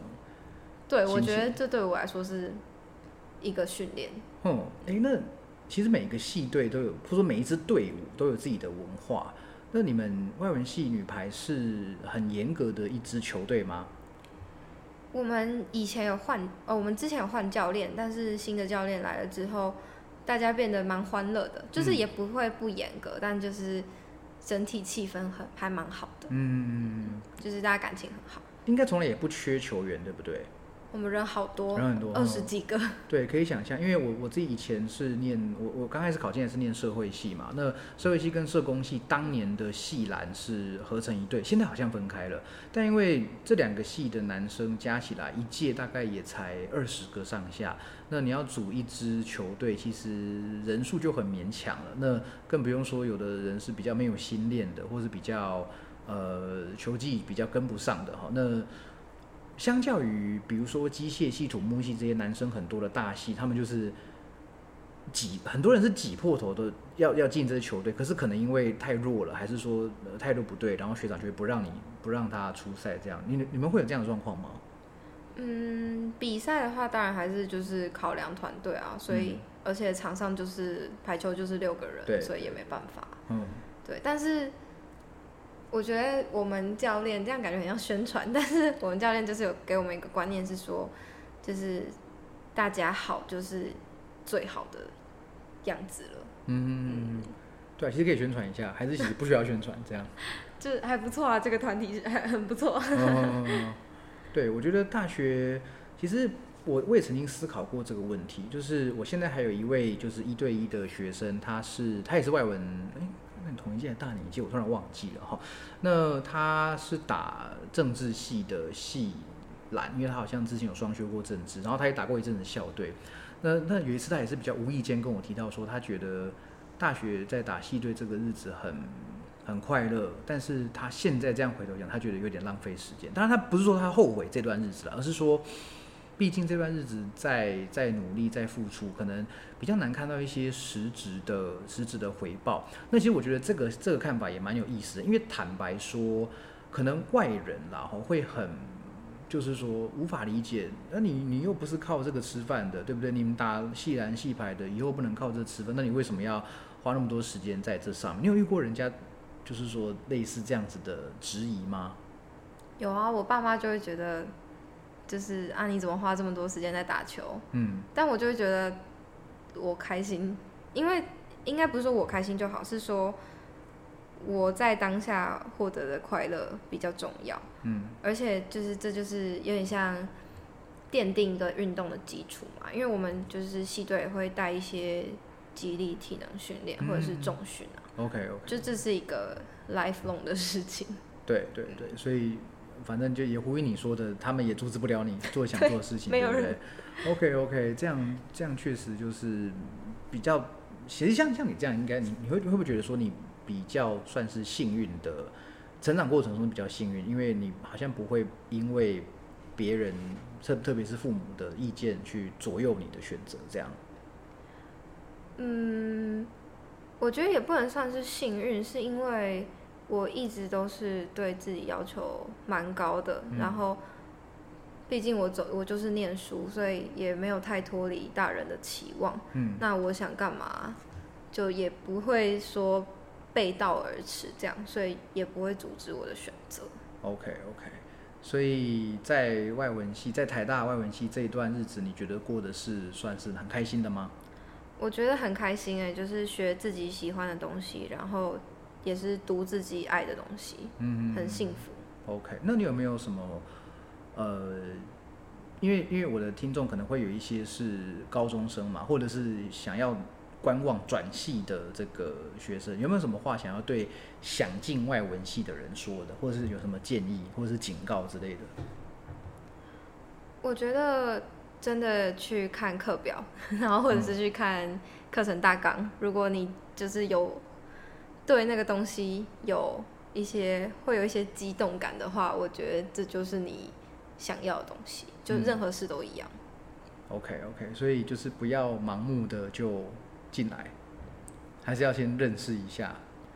Speaker 2: 对，我觉得这对我来说是一个训练。
Speaker 1: 嗯，哎，那其实每个系队都有，或者说每一支队伍都有自己的文化。那你们外文系女排是很严格的一支球队吗？
Speaker 2: 我们以前有换，哦，我们之前有换教练，但是新的教练来了之后，大家变得蛮欢乐的，就是
Speaker 1: 嗯
Speaker 2: 也不会不严格，但就是整体气氛很还蛮好的，
Speaker 1: 嗯，
Speaker 2: 就是大家感情很好。
Speaker 1: 应该从来也不缺球员，对不对？
Speaker 2: 我们人好多，
Speaker 1: 人很多
Speaker 2: 二十
Speaker 1: 哦
Speaker 2: 几个。
Speaker 1: 对，可以想象，因为我我自己以前是念我我刚开始考进来是念社会系嘛，那社会系跟社工系当年的系篮是合成一对，现在好像分开了，但因为这两个系的男生加起来一届大概也才二十个上下，那你要组一支球队，其实人数就很勉强了，那更不用说有的人是比较没有心练的，或是比较呃球技比较跟不上的哈，那。相较于比如说机械系、土木系这些男生很多的大系，他们就是挤，很多人是挤破头的要要进这支球队，可是可能因为太弱了，还是说、呃、态度不对，然后学长就会不让你不让他出赛，这样，你你们会有这样的状况吗？
Speaker 2: 嗯，比赛的话，当然还是就是考量团队啊，所以、
Speaker 1: 嗯
Speaker 2: 而且场上就是排球就是六个人，所以也没办法。
Speaker 1: 嗯，
Speaker 2: 对，但是我觉得我们教练这样感觉很像宣传，但是我们教练就是有给我们一个观念是说，就是大家好就是最好的样子了，
Speaker 1: 嗯，对啊，其实可以宣传一下，还是其实不需要宣传这样。
Speaker 2: 就还不错啊，这个团体是还很不错。
Speaker 1: 哦，对，我觉得大学其实我我也曾经思考过这个问题，就是我现在还有一位就是一对一的学生，他是他也是外文，哎，那同一届大年纪，我突然忘记了哈。那他是打政治系的系篮，因为他好像之前有双修过政治，然后他也打过一阵子校队。那那有一次他也是比较无意间跟我提到说，他觉得大学在打系队这个日子很很快乐，但是他现在这样回头讲，他觉得有点浪费时间。当然他不是说他后悔这段日子了，而是说。毕竟这段日子在在努力在付出，可能比较难看到一些实质的实质的回报。那其实我觉得这个这个看法也蛮有意思的，因为坦白说，可能外人啦会很就是说无法理解。那你你又不是靠这个吃饭的，对不对？你们打戏篮戏牌的，以后不能靠这吃饭，那你为什么要花那么多时间在这上面？你有遇过人家就是说类似这样子的质疑吗？
Speaker 2: 有啊，我爸妈就会觉得。就是啊，你怎么花这么多时间在打球？嗯，但我就会觉得我开心，因为应该不是说我开心就好，是说我在当下获得的快乐比较重要。嗯，而且就是这就是有点像奠定一个运动的基础嘛，因为我们就是系队会带一些激励体能训练或者是重训啊。
Speaker 1: OK OK，
Speaker 2: 就这是一个 lifelong 的事情。
Speaker 1: 对对对，所以。反正就也呼应你说的，他们也阻止不了你做想做的事情，对不对？OK OK，这样这样确实就是比较，其实像像你这样，应该你你会会不会觉得说你比较算是幸运的，成长过程中比较幸运，因为你好像不会因为别人特特别是父母的意见去左右你的选择，这样。
Speaker 2: 嗯，我觉得也不能算是幸运，是因为。我一直都是对自己要求蛮高的，然后，毕竟我走我就是念书，所以也没有太脱离大人的期望。嗯，那我想干嘛，就也不会说背道而驰这样，所以也不会阻止我的选择。
Speaker 1: OK OK，所以在外文系，在台大外文系这一段日子，你觉得过的是算是很开心的吗？
Speaker 2: 我觉得很开心哎，就是学自己喜欢的东西，然后。也是读自己爱的东西，嗯，很幸福。
Speaker 1: OK，那你有没有什么呃，因为因为我的听众可能会有一些是高中生嘛，或者是想要观望转系的这个学生，有没有什么话想要对想进外文系的人说的，或者是有什么建议或者是警告之类的？
Speaker 2: 我觉得真的去看课表，然后或者是去看课程大纲，如果你就是有。对那个东西有一些会有一些激动感的话，我觉得这就是你想要的东西，就任何事都一样。
Speaker 1: OK OK，所以就是不要盲目的就进来，还是要先认识一下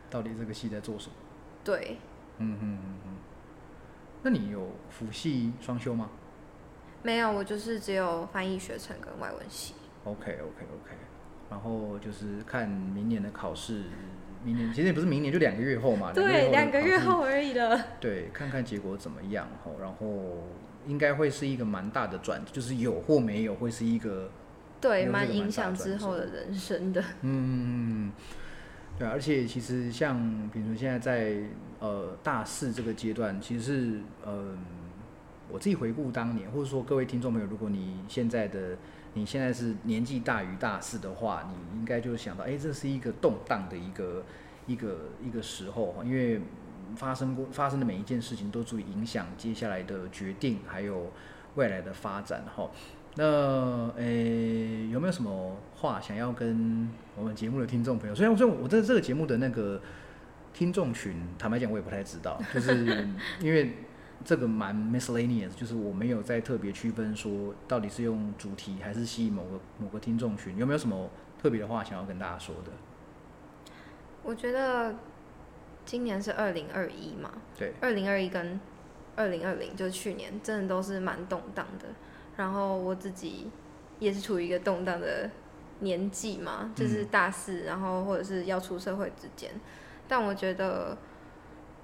Speaker 1: 到底这个系在做什么。
Speaker 2: 对，
Speaker 1: 嗯嗯嗯嗯。那你有辅系双修吗？
Speaker 2: 没有，我就是只有翻译学程跟外文系。
Speaker 1: OK OK OK，然后就是看明年的考试。明年其实也不是明年，就两个月后嘛。
Speaker 2: 对，两个月后而已了。
Speaker 1: 对，看看结果怎么样吼，然后应该会是一个蛮大的转，就是有或没有，会是一个
Speaker 2: 对蛮影响之后的人生的。
Speaker 1: 嗯，对，而且其实像比如说现在在呃大四这个阶段，其实是呃我自己回顾当年，或者说各位听众朋友，如果你现在的。你现在是年纪大于大四的话，你应该就想到，哎，这是一个动荡的一个一个一个时候因为发生过发生的每一件事情都足以影响接下来的决定，还有未来的发展哈。那诶，有没有什么话想要跟我们节目的听众朋友？虽然虽然我在这个节目的那个听众群，坦白讲我也不太知道，就是 因为。这个蛮 miscellaneous，就是我没有在特别区分说到底是用主题还是吸引某个某个听众群，有没有什么特别的话想要跟大家说的？
Speaker 2: 我觉得今年是二零二一嘛，
Speaker 1: 对，
Speaker 2: 二零二一跟二零二零就是去年，真的都是蛮动荡的。然后我自己也是处于一个动荡的年纪嘛，就是大四，然后或者是要出社会之间。但我觉得，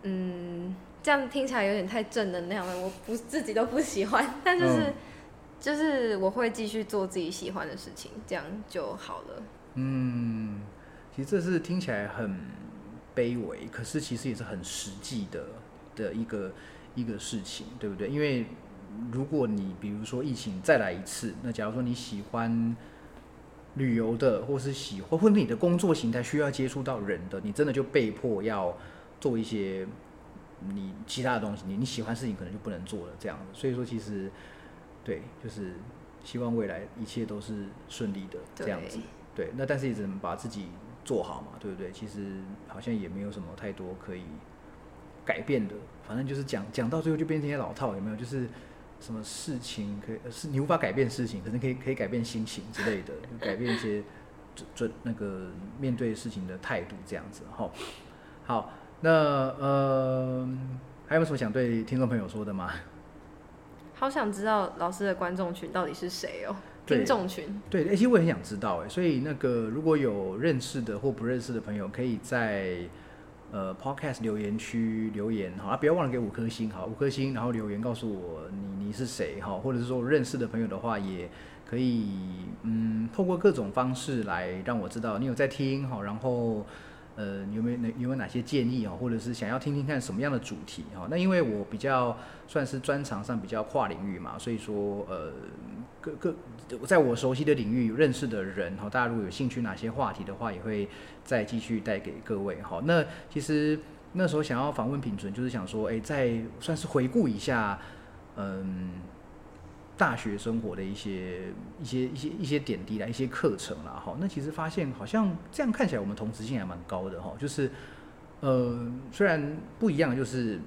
Speaker 2: 嗯。这样听起来有点太正能量了，我不自己都不喜欢，但就是就是我会继续做自己喜欢的事情，这样就好了。
Speaker 1: 嗯，其实这是听起来很卑微，可是其实也是很实际的的一个一个事情，对不对？因为如果你比如说疫情再来一次，那假如说你喜欢旅游的，或是喜欢，或者你的工作形态需要接触到人的，你真的就被迫要做一些你其他的东西，你你喜欢事情可能就不能做了这样子。所以说，其实对，就是希望未来一切都是顺利的这样子。对，那但是也只能把自己做好嘛，对不对？其实好像也没有什么太多可以改变的，反正就是讲讲到最后就变成一些老套，有没有？就是什么事情可以是你无法改变事情，可是可以可以改变心情之类的，改变一些准准那个面对事情的态度这样子。哈，好，那呃，还有什么想对听众朋友说的吗？
Speaker 2: 好想知道老师的观众群到底是谁哦。听众群
Speaker 1: 对，其实我也很想知道哎，所以那个如果有认识的或不认识的朋友，可以在呃 Podcast 留言区留言好啊，不要忘了给五颗星好，五颗星，然后留言告诉我你你是谁哈，或者是说认识的朋友的话，也可以嗯，透过各种方式来让我知道你有在听好，然后。呃，有没有哪有没有哪些建议啊，或者是想要听听看什么样的主题哈？那因为我比较算是专长上比较跨领域嘛，所以说呃，各各在我熟悉的领域认识的人哈，大家如果有兴趣哪些话题的话，也会再继续带给各位哈。那其实那时候想要访问品存，就是想说，哎，再算是回顾一下，嗯。大学生活的一些一些一些一些点滴啦，一些课程啦，哈，那其实发现好像这样看起来，我们同质性还蛮高的哈。就是，呃，虽然不一样，就是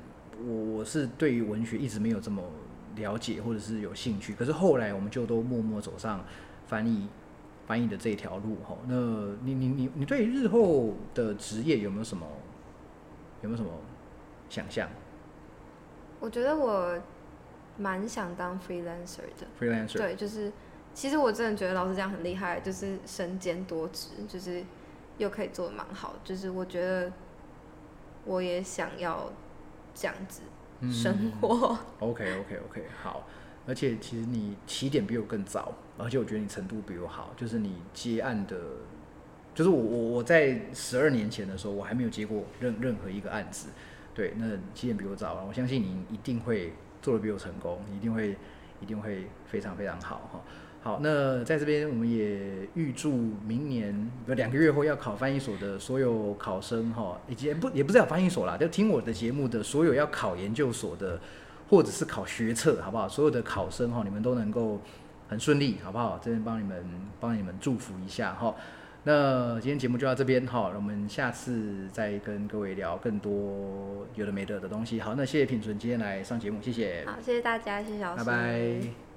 Speaker 1: 我我是对于文学一直没有这么了解或者是有兴趣，可是后来我们就都默默走上翻译翻译的这条路哈。那你你你你对日后的职业有没有什么有没有什么想象？
Speaker 2: 我觉得我。蛮想当 freelancer 的
Speaker 1: ，freelancer
Speaker 2: 对，就是其实我真的觉得老师这样很厉害，就是身兼多职，就是又可以做的蛮好，就是我觉得我也想要这样子生活。
Speaker 1: OK OK OK 好，而且其实你起点比我更早，而且我觉得你程度比我好，就是你接案的，就是我我我在十二年前的时候，我还没有接过任任何一个案子，对，那起点比我早，我相信你一定会。做的比我成功，一定会，一定会非常非常好哈。好，那在这边我们也预祝明年有两个月后要考翻译所的所有考生哈，以及不也不是要翻译所啦，就听我的节目的所有要考研究所的，或者是考学测，好不好？所有的考生哈，你们都能够很顺利，好不好？这边帮你们帮你们祝福一下哈。那今天节目就到这边哈，我们下次再跟各位聊更多有的没的的东西。好，那谢谢品纯今天来上节目，谢谢。
Speaker 2: 好，谢谢大家，谢谢老师。拜拜。